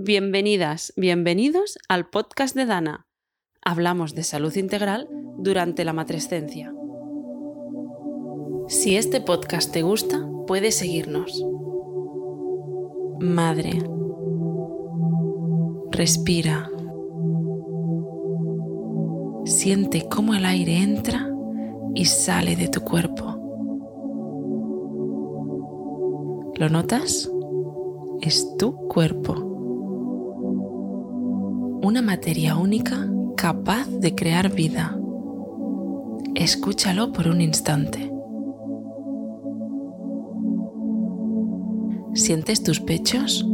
Bienvenidas, bienvenidos al podcast de Dana. Hablamos de salud integral durante la matrescencia. Si este podcast te gusta, puedes seguirnos. Madre. Respira. Siente cómo el aire entra y sale de tu cuerpo. ¿Lo notas? Es tu cuerpo. Una materia única capaz de crear vida. Escúchalo por un instante. ¿Sientes tus pechos?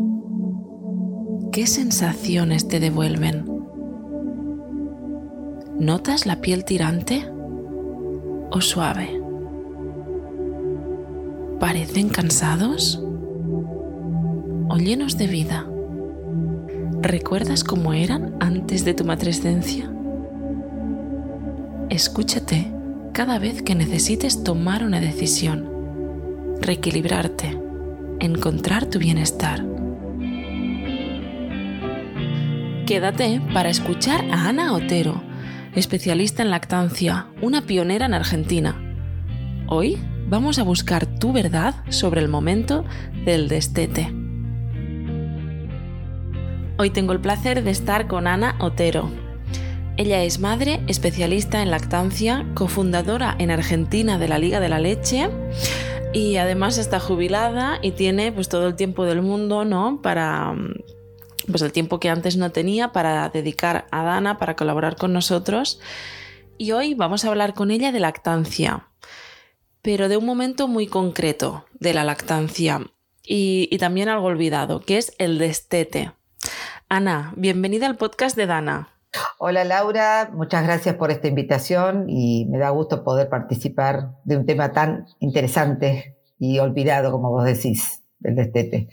¿Qué sensaciones te devuelven? ¿Notas la piel tirante o suave? ¿Parecen cansados o llenos de vida? ¿Recuerdas cómo eran antes de tu matrescencia? Escúchate cada vez que necesites tomar una decisión, reequilibrarte, encontrar tu bienestar. Quédate para escuchar a Ana Otero especialista en lactancia, una pionera en Argentina. Hoy vamos a buscar tu verdad sobre el momento del destete. Hoy tengo el placer de estar con Ana Otero. Ella es madre, especialista en lactancia, cofundadora en Argentina de la Liga de la Leche y además está jubilada y tiene pues todo el tiempo del mundo, ¿no? Para pues el tiempo que antes no tenía para dedicar a Dana, para colaborar con nosotros. Y hoy vamos a hablar con ella de lactancia, pero de un momento muy concreto de la lactancia y, y también algo olvidado, que es el destete. Ana, bienvenida al podcast de Dana. Hola Laura, muchas gracias por esta invitación y me da gusto poder participar de un tema tan interesante y olvidado como vos decís, el destete.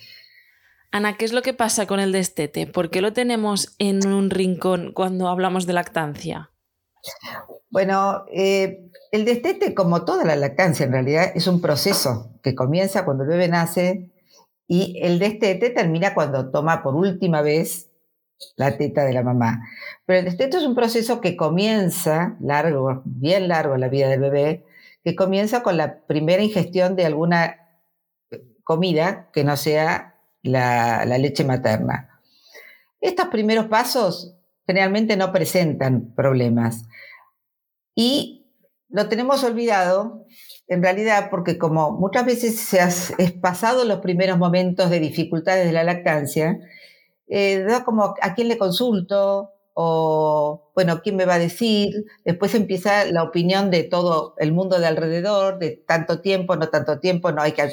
Ana, ¿qué es lo que pasa con el destete? ¿Por qué lo tenemos en un rincón cuando hablamos de lactancia? Bueno, eh, el destete, como toda la lactancia en realidad, es un proceso que comienza cuando el bebé nace y el destete termina cuando toma por última vez la teta de la mamá. Pero el destete es un proceso que comienza largo, bien largo en la vida del bebé, que comienza con la primera ingestión de alguna comida que no sea la, leche materna. Estos primeros pasos generalmente no presentan problemas y lo tenemos olvidado en realidad porque como muchas veces se ha pasado los primeros momentos de dificultades de la lactancia, eh, da como a quién le consulto o, bueno, quién me va a decir. Después empieza la opinión de todo el mundo de alrededor, de tanto tiempo, no tanto tiempo, no hay que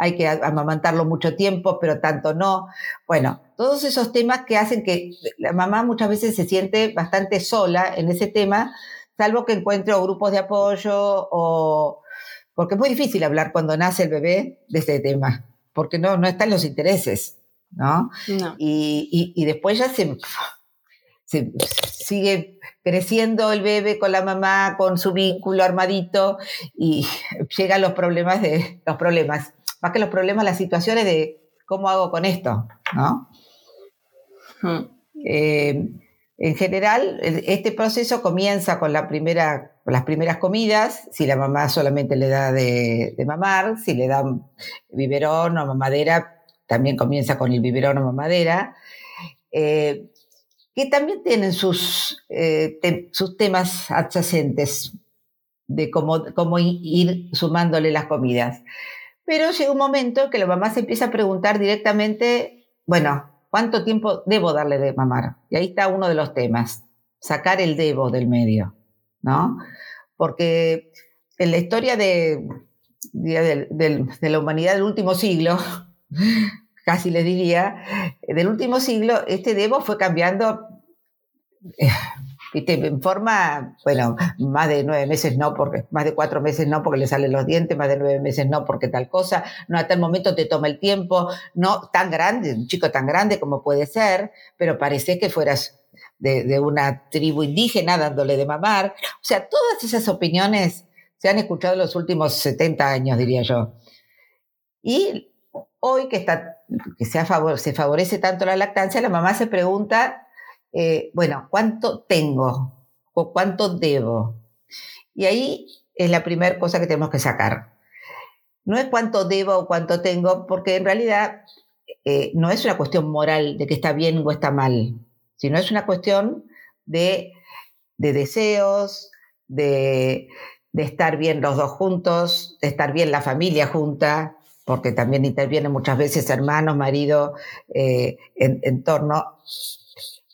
hay que amamantarlo mucho tiempo, pero tanto no. Bueno, todos esos temas que hacen que la mamá muchas veces se siente bastante sola en ese tema, salvo que encuentre grupos de apoyo o... Porque es muy difícil hablar cuando nace el bebé de este tema, porque no, no están los intereses, ¿no? Y, y, después ya se, se sigue creciendo el bebé con la mamá, con su vínculo armadito y llegan los problemas de los problemas más que los problemas, las situaciones de cómo hago con esto, ¿no? Hmm. Eh, en general, este proceso comienza con, la primera, las primeras comidas, si la mamá solamente le da de, mamar, si le dan biberón o mamadera, también comienza con el biberón o mamadera, eh, que también tienen sus, eh, sus temas adyacentes de cómo, cómo ir sumándole las comidas. Pero llega un momento que la mamá se empieza a preguntar directamente, bueno, ¿cuánto tiempo debo darle de mamar? Y ahí está uno de los temas, sacar el debo del medio, ¿no? Porque en la historia de, de, la humanidad del último siglo, casi les diría, del último siglo, este debo fue cambiando eh, en forma, bueno, más de nueve meses no, porque más de cuatro meses no, porque le salen los dientes, más de nueve meses no, porque tal cosa, no a tal momento te toma el tiempo, no tan grande, un chico tan grande como puede ser, pero parece que fueras de, una tribu indígena dándole de mamar. O sea, todas esas opiniones se han escuchado en los últimos 70 años, diría yo. Y hoy que, está, que se, se favorece tanto la lactancia, la mamá se pregunta, eh, bueno, ¿cuánto tengo? ¿O cuánto debo? Y ahí es la primera cosa que tenemos que sacar. No es cuánto debo o cuánto tengo, porque en realidad eh, no es una cuestión moral de que está bien o está mal, sino es una cuestión de, deseos, de, estar bien los dos juntos, de estar bien la familia junta, porque también intervienen muchas veces hermanos, marido, eh, en, torno.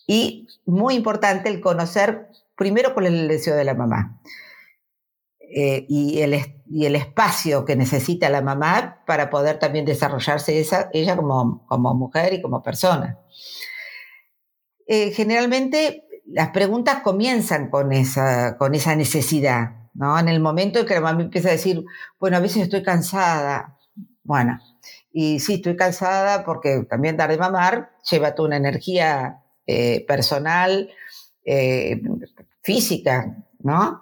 Y muy importante el conocer primero cuál es el deseo de la mamá. Eh, y, el, espacio que necesita la mamá para poder también desarrollarse esa, ella como mujer y como persona. Eh, generalmente las preguntas comienzan con esa, con esa necesidad, ¿no? En el momento en que la mamá empieza a decir, bueno, a veces estoy cansada, bueno, y sí, estoy cansada porque también dar de mamar lleva toda una energía eh, personal, física, ¿no?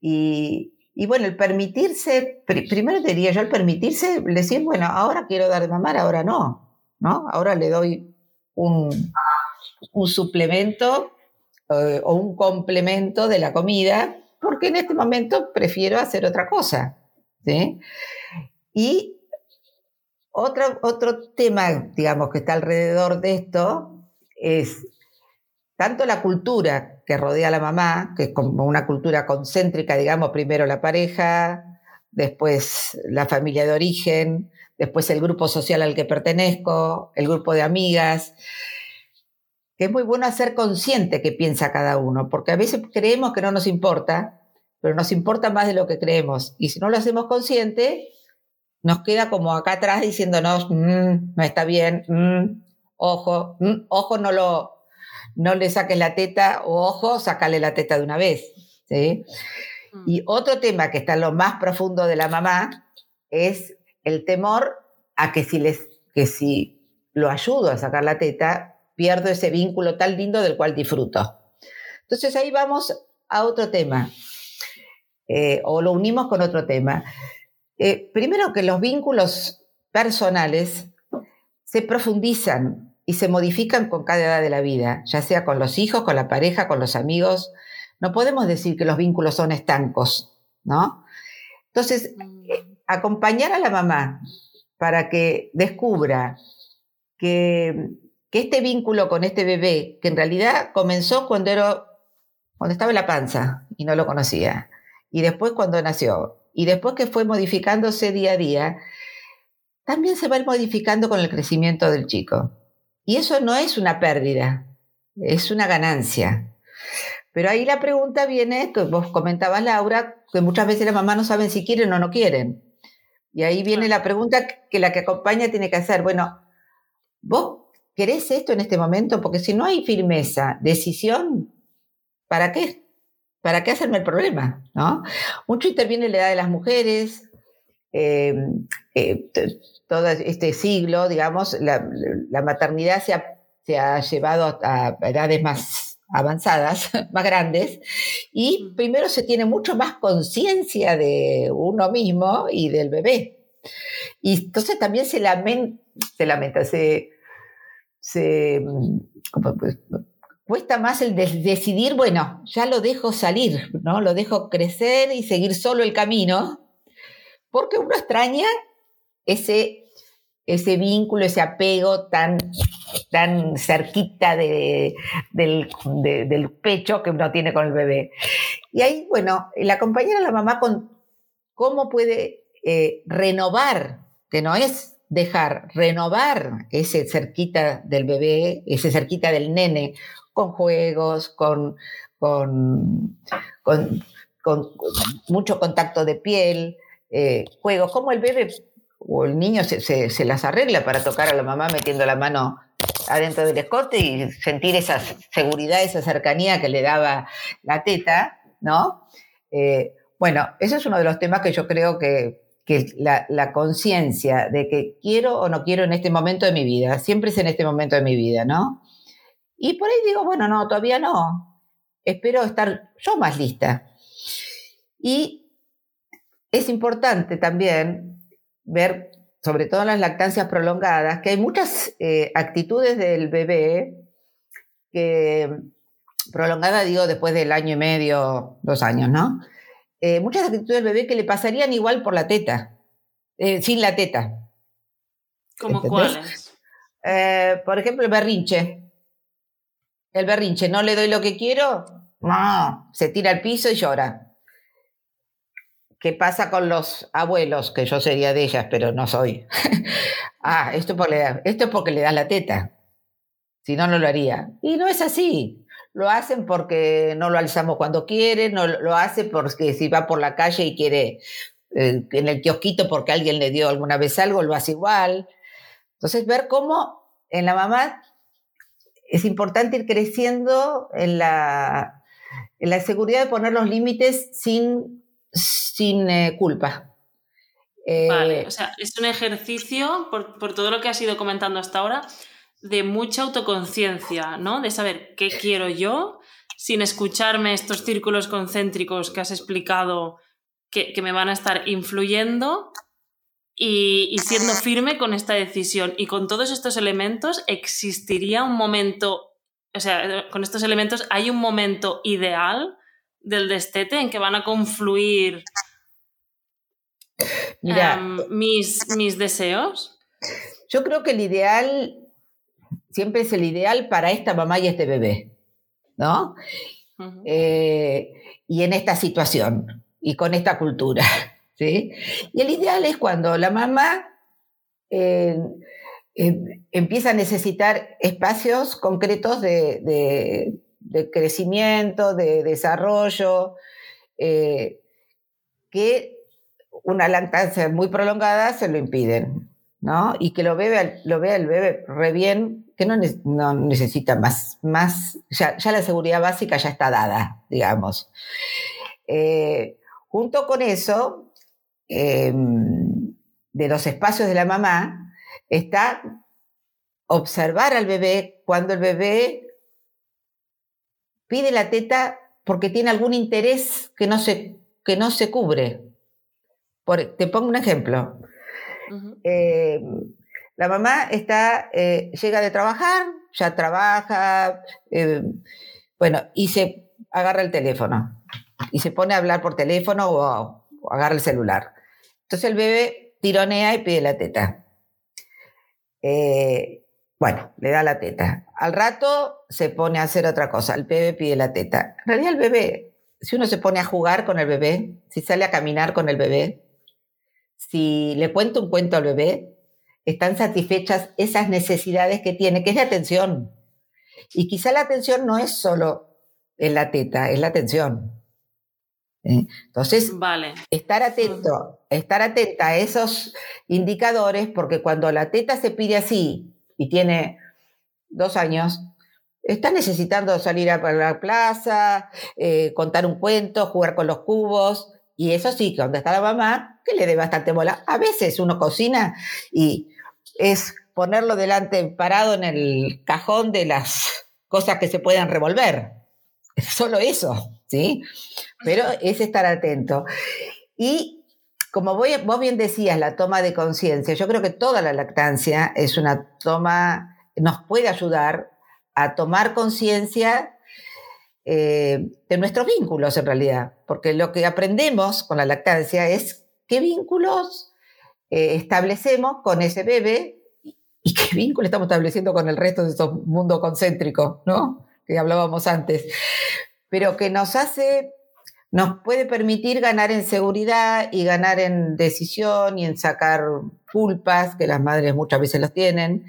Y, bueno, el permitirse, primero diría yo, el permitirse, decir, bueno, ahora quiero dar de mamar, ahora no, ¿no? Ahora le doy un, suplemento eh, o un complemento de la comida, porque en este momento prefiero hacer otra cosa. Y otro, otro tema, digamos, que está alrededor de esto es tanto la cultura que rodea a la mamá, que es como una cultura concéntrica, digamos, primero la pareja, después la familia de origen, después el grupo social al que pertenezco, el grupo de amigas, que es muy bueno hacer consciente qué piensa cada uno, porque a veces creemos que no nos importa, pero nos importa más de lo que creemos. Y si no lo hacemos consciente, nos queda como acá atrás diciéndonos, mm, no está bien, mm, ojo, mm, ojo, no lo, no le saques la teta o ojo, sácale la teta de una vez. ¿sí? Y otro tema que está en lo más profundo de la mamá es el temor a que si, les, que si lo ayudo a sacar la teta, pierdo ese vínculo tan lindo del cual disfruto. Entonces ahí vamos a otro tema, eh, o lo unimos con otro tema. Eh, primero que los vínculos personales se profundizan y se modifican con cada edad de la vida, ya sea con los hijos, con la pareja, con los amigos. No podemos decir que los vínculos son estancos, ¿no? Entonces, eh, acompañar a la mamá para que descubra que, este vínculo con este bebé, que en realidad comenzó cuando, era, cuando estaba en la panza y no lo conocía, y después cuando nació, y después que fue modificándose día a día, también se va modificando con el crecimiento del chico. Y eso no es una pérdida, es una ganancia. Pero ahí la pregunta viene, que vos comentabas, Laura, que muchas veces las mamás no saben si quieren o no quieren. Y ahí viene la pregunta que la que acompaña tiene que hacer, bueno, ¿vos querés esto en este momento? Porque si no hay firmeza, decisión, ¿para qué? ¿Para qué hacerme el problema? ¿no? Mucho interviene la edad de las mujeres, eh, eh, todo este siglo, digamos, la, maternidad se ha, se ha, llevado a edades más avanzadas, más grandes, y primero se tiene mucho más conciencia de uno mismo y del bebé. Y entonces también se lamenta, se, lamenta, se, se cuesta más el decidir, bueno, ya lo dejo salir, ¿no? Lo dejo crecer y seguir solo el camino, porque uno extraña ese, ese vínculo, ese apego tan, tan cerquita de, del, pecho que uno tiene con el bebé. Y ahí, bueno, el acompañar a la mamá con cómo puede eh, renovar, que no es dejar, renovar ese cerquita del bebé, ese cerquita del nene, con juegos, con, con, con, mucho contacto de piel, eh, juegos, como el bebé o el niño se, las arregla para tocar a la mamá metiendo la mano adentro del escote y sentir esa seguridad, esa cercanía que le daba la teta, ¿no? Eh, bueno, ese es uno de los temas que yo creo que, la, la conciencia de que quiero o no quiero en este momento de mi vida, siempre es en este momento de mi vida, ¿no? Y por ahí digo, bueno, no, todavía no, espero estar yo más lista. Y es importante también ver sobre todo en las lactancias prolongadas, que hay muchas eh, actitudes del bebé que, prolongada digo después del año y medio, dos años, ¿no? Eh, muchas actitudes del bebé que le pasarían igual por la teta, eh, sin la teta. ¿Como cuáles? por ejemplo, el berrinche. El berrinche, no le doy lo que quiero, no, se tira al piso y llora. ¿Qué pasa con los abuelos? Que yo sería de ellas, pero no soy. ah, esto, esto es porque le das la teta. Si no, no lo haría. Y no es así. Lo hacen porque no lo alzamos cuando quieren, no lo hace porque si va por la calle y quiere eh, en el kiosquito porque alguien le dio alguna vez algo, lo hace igual. Entonces, ver cómo en la mamá es importante ir creciendo en la, en la seguridad de poner los límites sin sin eh, culpa. vale, eh, o sea, es un ejercicio, por, todo lo que has ido comentando hasta ahora, de mucha autoconciencia, ¿no? De saber qué quiero yo, sin escucharme estos círculos concéntricos que has explicado que, me van a estar influyendo y, siendo firme con esta decisión. Y con todos estos elementos existiría un momento, o sea, con estos elementos hay un momento ideal del destete en que van a confluir em, mis, mis deseos? Yo creo que el ideal siempre es el ideal para esta mamá y este bebé, ¿no? Eh, y en esta situación y con esta cultura, ¿sí? Y el ideal es cuando la mamá eh, eh, empieza a necesitar espacios concretos de de crecimiento, de desarrollo, eh, que una lactancia muy prolongada se lo impiden, ¿no? Y que lo, bebe, lo vea el bebé re bien, que no, no necesita más, más ya, la seguridad básica ya está dada, digamos. Eh, junto con eso, em, de los espacios de la mamá, está observar al bebé cuando el bebé pide la teta porque tiene algún interés que no se, que no se cubre. te pongo un ejemplo. Eh, la mamá está, eh, llega de trabajar, ya trabaja, eh, bueno, y se agarra el teléfono y se pone a hablar por teléfono o, agarra el celular. Entonces el bebé tironea y pide la teta. Bueno, le da la teta. Al rato se pone a hacer otra cosa. El bebé pide la teta. En realidad el bebé, si uno se pone a jugar con el bebé, si sale a caminar con el bebé, si le cuento un cuento al bebé, están satisfechas esas necesidades que tiene, que es de atención. Y quizá la atención no es solo en la teta, es la atención. ¿Eh? Entonces, vale. estar atento, estar atenta a esos indicadores, porque cuando la teta se pide así y tiene dos años, está necesitando salir a la plaza, eh, contar un cuento, jugar con los cubos. Y eso sí, que donde está la mamá, que le dé bastante bola. A veces uno cocina y es ponerlo delante, parado en el cajón de las cosas que se puedan revolver. Solo eso, ¿sí? Pero es estar atento. Y como vos bien decías, la toma de conciencia, yo creo que toda la lactancia es una toma, nos puede ayudar a tomar conciencia eh, de nuestros vínculos en realidad, porque lo que aprendemos con la lactancia es qué vínculos eh, establecemos con ese bebé y qué vínculo estamos estableciendo con el resto de estos mundo concéntrico, ¿no? Que hablábamos antes, pero que nos hace nos puede permitir ganar en seguridad y ganar en decisión y en sacar culpas, que las madres muchas veces las tienen,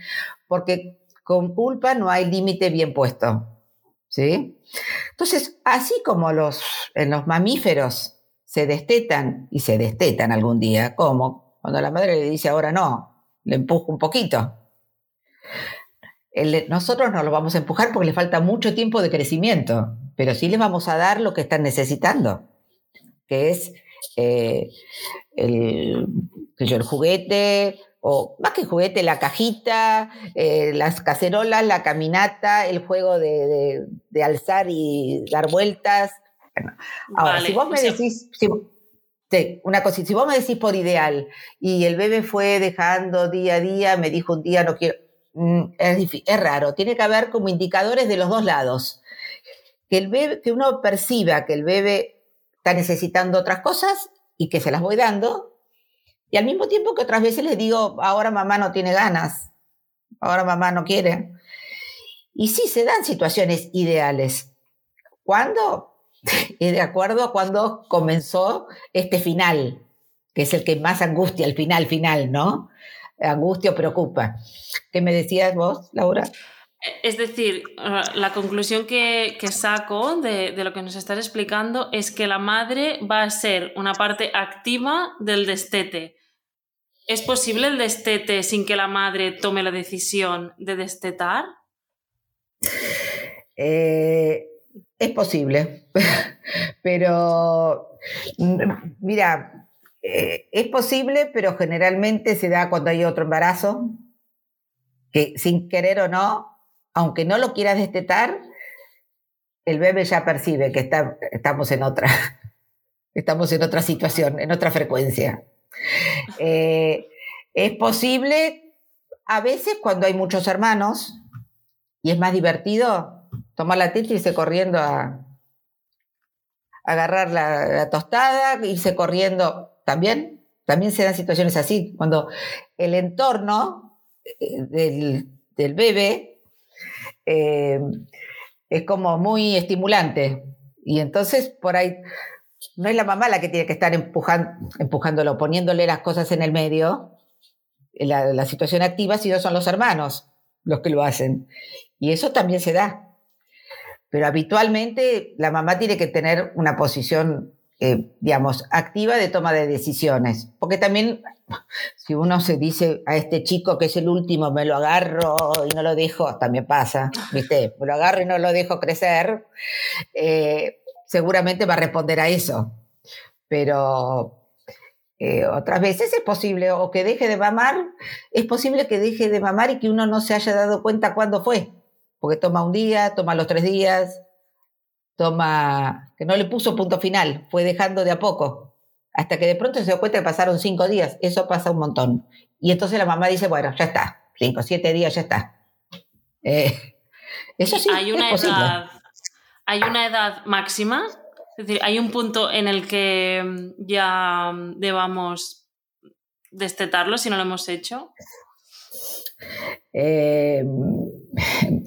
porque con culpa no hay límite bien puesto. ¿Sí? Entonces, así como los, en los mamíferos se destetan y se destetan algún día, como cuando la madre le dice ahora no, le empujo un poquito. nosotros no lo vamos a empujar porque le falta mucho tiempo de crecimiento pero sí les vamos a dar lo que están necesitando, que es eh, el, el juguete, o más que juguete, la cajita, eh, las cacerolas, la caminata, el juego de, alzar y dar vueltas. ahora, si vos me decís, Una cosa, si vos me decís por ideal y el bebé fue dejando día a día, me dijo un día no quiero, mm, es, es raro, tiene que haber como indicadores de los dos lados. Que, el bebé, que uno perciba que el bebé está necesitando otras cosas y que se las voy dando, y al mismo tiempo que otras veces les digo, ahora mamá no tiene ganas, ahora mamá no quiere. Y sí, se dan situaciones ideales. ¿Cuándo? y de acuerdo a cuando comenzó este final, que es el que más angustia, el final, final, ¿no? Angustia o preocupa. ¿Qué me decías vos, Laura? Es decir, la conclusión que, saco de, de, lo que nos estás explicando es que la madre va a ser una parte activa del destete. ¿Es posible el destete sin que la madre tome la decisión de destetar? Eh, es posible, pero mira, eh, es posible, pero generalmente se da cuando hay otro embarazo, que sin querer o no, aunque no lo quieras destetar, el bebé ya percibe que estamos en otra, estamos en otra situación, en otra frecuencia. Eh, es posible a veces cuando hay muchos hermanos y es más divertido, tomar la teta y irse corriendo a, agarrar la, tostada, irse corriendo también. También se dan situaciones así, cuando el entorno eh, del, bebé eh, es como muy estimulante. Y entonces por ahí no es la mamá la que tiene que estar empujando, empujándolo, poniéndole las cosas en el medio, la, la situación activa, sino son los hermanos los que lo hacen. Y eso también se da. Pero habitualmente la mamá tiene que tener una posición, eh, digamos, activa de toma de decisiones. Porque también, si uno se dice a este chico que es el último, me lo agarro y no lo dejo, también pasa, ¿viste? Me lo agarro y no lo dejo crecer, eh, seguramente va a responder a eso. Pero eh, otras veces es posible, o que deje de mamar, es posible que deje de mamar y que uno no se haya dado cuenta cuándo fue porque toma un día, toma los tres días, toma, que no le puso punto final, fue dejando de a poco, hasta que de pronto se dio cuenta que pasaron cinco días, eso pasa un montón. Y entonces la mamá dice, bueno, ya está, cinco, siete días, ya está. Eh, eso sí, hay una edad, hay una edad máxima, es decir, hay un punto en el que ya debamos destetarlo si no lo hemos hecho. Eh,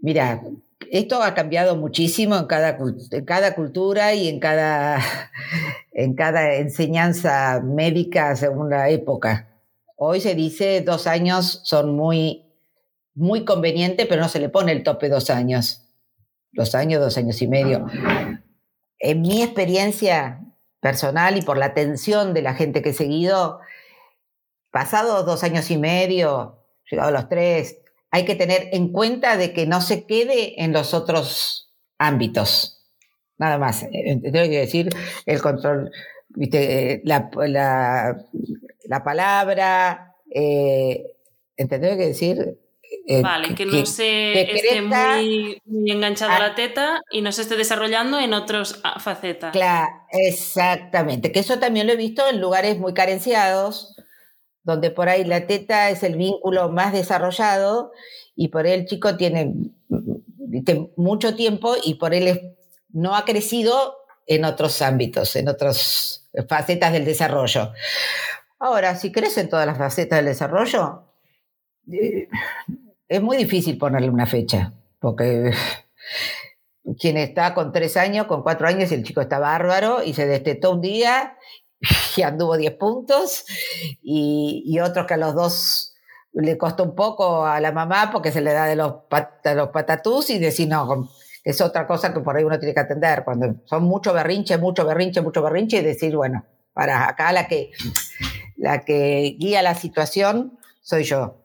mira, esto ha cambiado muchísimo en cada, cada cultura y en cada, en cada enseñanza médica según la época. Hoy se dice dos años son muy, muy convenientes, pero no se le pone el tope dos años. Dos años, dos años y medio. En mi experiencia personal y por la atención de la gente que he seguido, pasados dos años y medio, llegado a los tres, hay que tener en cuenta de que no se quede en los otros ámbitos. Nada más. Eh, eh, tengo que decir el control, ¿viste? La, la, palabra, eh, ¿entendés que decir? Eh, vale, que, no se esté muy, enganchado a la teta y no se esté desarrollando en otras ah, facetas. Claro, exactamente. Que eso también lo he visto en lugares muy carenciados, donde por ahí la teta es el vínculo más desarrollado y por ahí el chico tiene mucho tiempo y por él no ha crecido en otros ámbitos, en otras facetas del desarrollo. Ahora, si crece en todas las facetas del desarrollo, eh, es muy difícil ponerle una fecha, porque quien está con tres años, con cuatro años, el chico está bárbaro y se destetó un día y anduvo 10 puntos, y, otros que a los dos le costó un poco a la mamá porque se le da de los, los patatús y decir, no, es otra cosa que por ahí uno tiene que atender, cuando son mucho berrinche, mucho berrinche, mucho berrinche, y decir, bueno, para acá la que, la que guía la situación soy yo,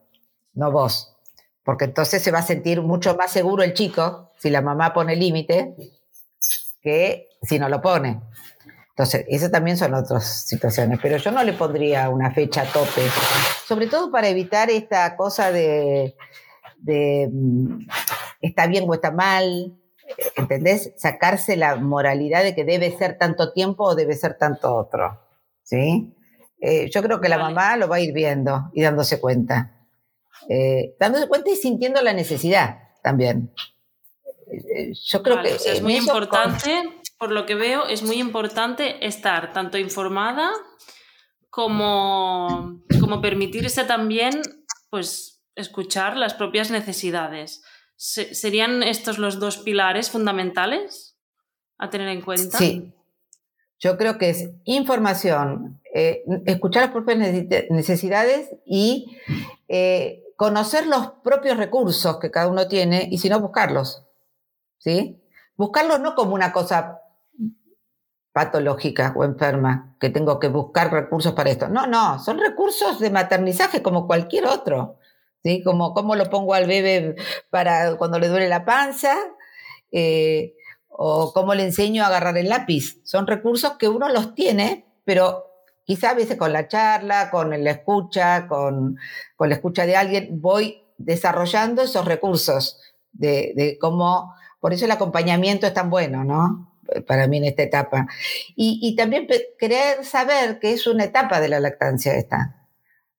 no vos, porque entonces se va a sentir mucho más seguro el chico si la mamá pone límite que si no lo pone. Entonces, esas también son otras situaciones, pero yo no le pondría una fecha a tope, sobre todo para evitar esta cosa de, mm, está bien o está mal, ¿entendés? Sacarse la moralidad de que debe ser tanto tiempo o debe ser tanto otro. ¿sí? Eh, yo creo que la mamá lo va a ir viendo y dándose cuenta. Eh, dándose cuenta y sintiendo la necesidad también. Eh, yo creo que es muy importante, por lo que veo, es muy importante estar tanto informada como, como permitirse también pues, escuchar las propias necesidades. ¿Serían estos los dos pilares fundamentales a tener en cuenta? Sí. Yo creo que es información, eh, escuchar las propias necesidades y eh, conocer los propios recursos que cada uno tiene y si no, buscarlos. ¿Sí? Buscarlos no como una cosa patológica o enferma, que tengo que buscar recursos para esto. No, no, son recursos de maternizaje como cualquier otro. ¿sí? Como cómo lo pongo al bebé para cuando le duele la panza, eh, o cómo le enseño a agarrar el lápiz. Son recursos que uno los tiene, pero quizá a veces con la charla, con la escucha, con, con la escucha de alguien, voy desarrollando esos recursos de, de cómo, por eso el acompañamiento es tan bueno, ¿no? Para mí en esta etapa. Y, y también querer saber que es una etapa de la lactancia esta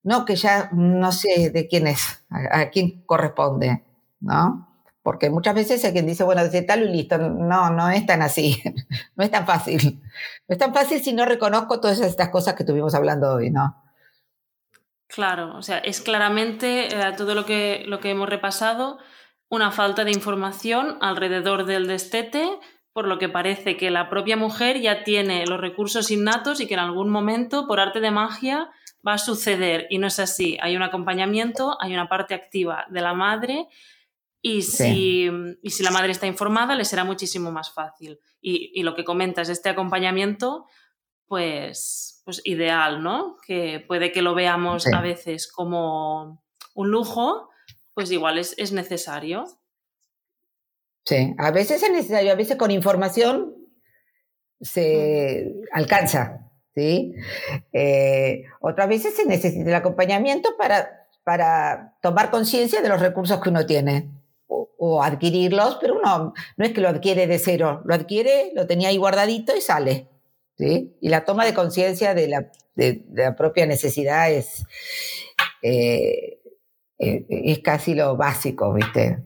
no que ya no sé de quién es, a, quién corresponde, ¿no? Porque muchas veces hay quien dice, bueno, desde tal y listo. No, no es tan así. no es tan fácil. No es tan fácil si no reconozco todas estas cosas que estuvimos hablando hoy, ¿no? Claro, o sea, es claramente eh, todo lo que, lo que hemos repasado, una falta de información alrededor del destete, por lo que parece que la propia mujer ya tiene los recursos innatos y que en algún momento, por arte de magia, va a suceder y no es así. Hay un acompañamiento, hay una parte activa de la madre y si, si la madre está informada le será muchísimo más fácil. Y, lo que comentas, este acompañamiento, pues, pues ideal, ¿no? Que puede que lo veamos a veces como un lujo, pues igual es, es necesario. Sí, a veces es necesario, a veces con información se alcanza, ¿sí? Eh, otras veces se necesita el acompañamiento para, para tomar conciencia de los recursos que uno tiene o, adquirirlos, pero uno no es que lo adquiere de cero, lo adquiere, lo tenía ahí guardadito y sale. ¿sí? Y la toma de conciencia de la, de, la, propia necesidad es, eh, eh, es casi lo básico, ¿viste?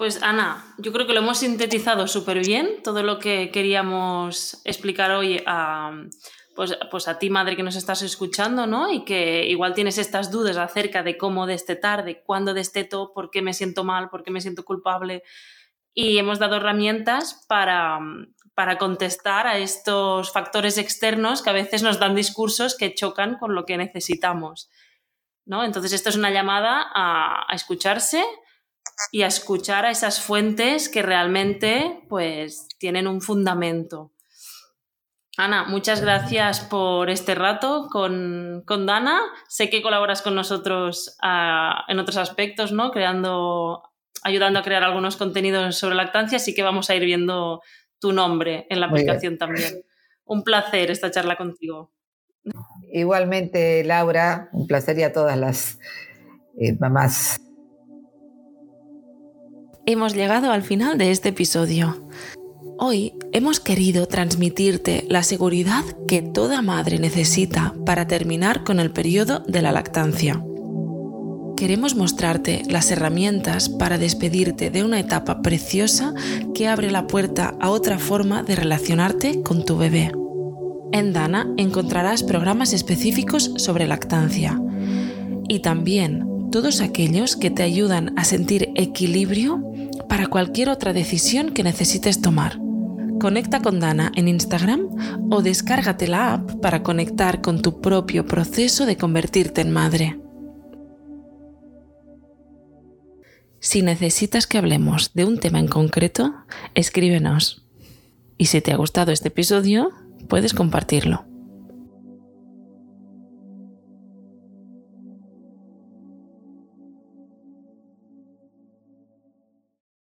Pues Ana, yo creo que lo hemos sintetizado súper bien, todo lo que queríamos explicar hoy a, pues, pues, a ti, madre, que nos estás escuchando, ¿no? Y que igual tienes estas dudas acerca de cómo destetar, de cuándo desteto, por qué me siento mal, por qué me siento culpable. Y hemos dado herramientas para, para contestar a estos factores externos que a veces nos dan discursos que chocan con lo que necesitamos. ¿no? Entonces, esto es una llamada a, a escucharse y a escuchar a esas fuentes que realmente pues, tienen un fundamento. Ana, muchas gracias por este rato con, Dana. Sé que colaboras con nosotros ah, en otros aspectos, ¿no? Creando, ayudando a crear algunos contenidos sobre lactancia, así que vamos a ir viendo tu nombre en la aplicación también. Un placer esta charla contigo. Igualmente, Laura, un placer y a todas las eh, mamás. Hemos llegado al final de este episodio. Hoy hemos querido transmitirte la seguridad que toda madre necesita para terminar con el periodo de la lactancia. Queremos mostrarte las herramientas para despedirte de una etapa preciosa que abre la puerta a otra forma de relacionarte con tu bebé. En Dana encontrarás programas específicos sobre lactancia y también todos aquellos que te ayudan a sentir equilibrio para cualquier otra decisión que necesites tomar. Conecta con Dana en Instagram o descárgate la app para conectar con tu propio proceso de convertirte en madre. Si necesitas que hablemos de un tema en concreto, escríbenos. Y si te ha gustado este episodio, puedes compartirlo.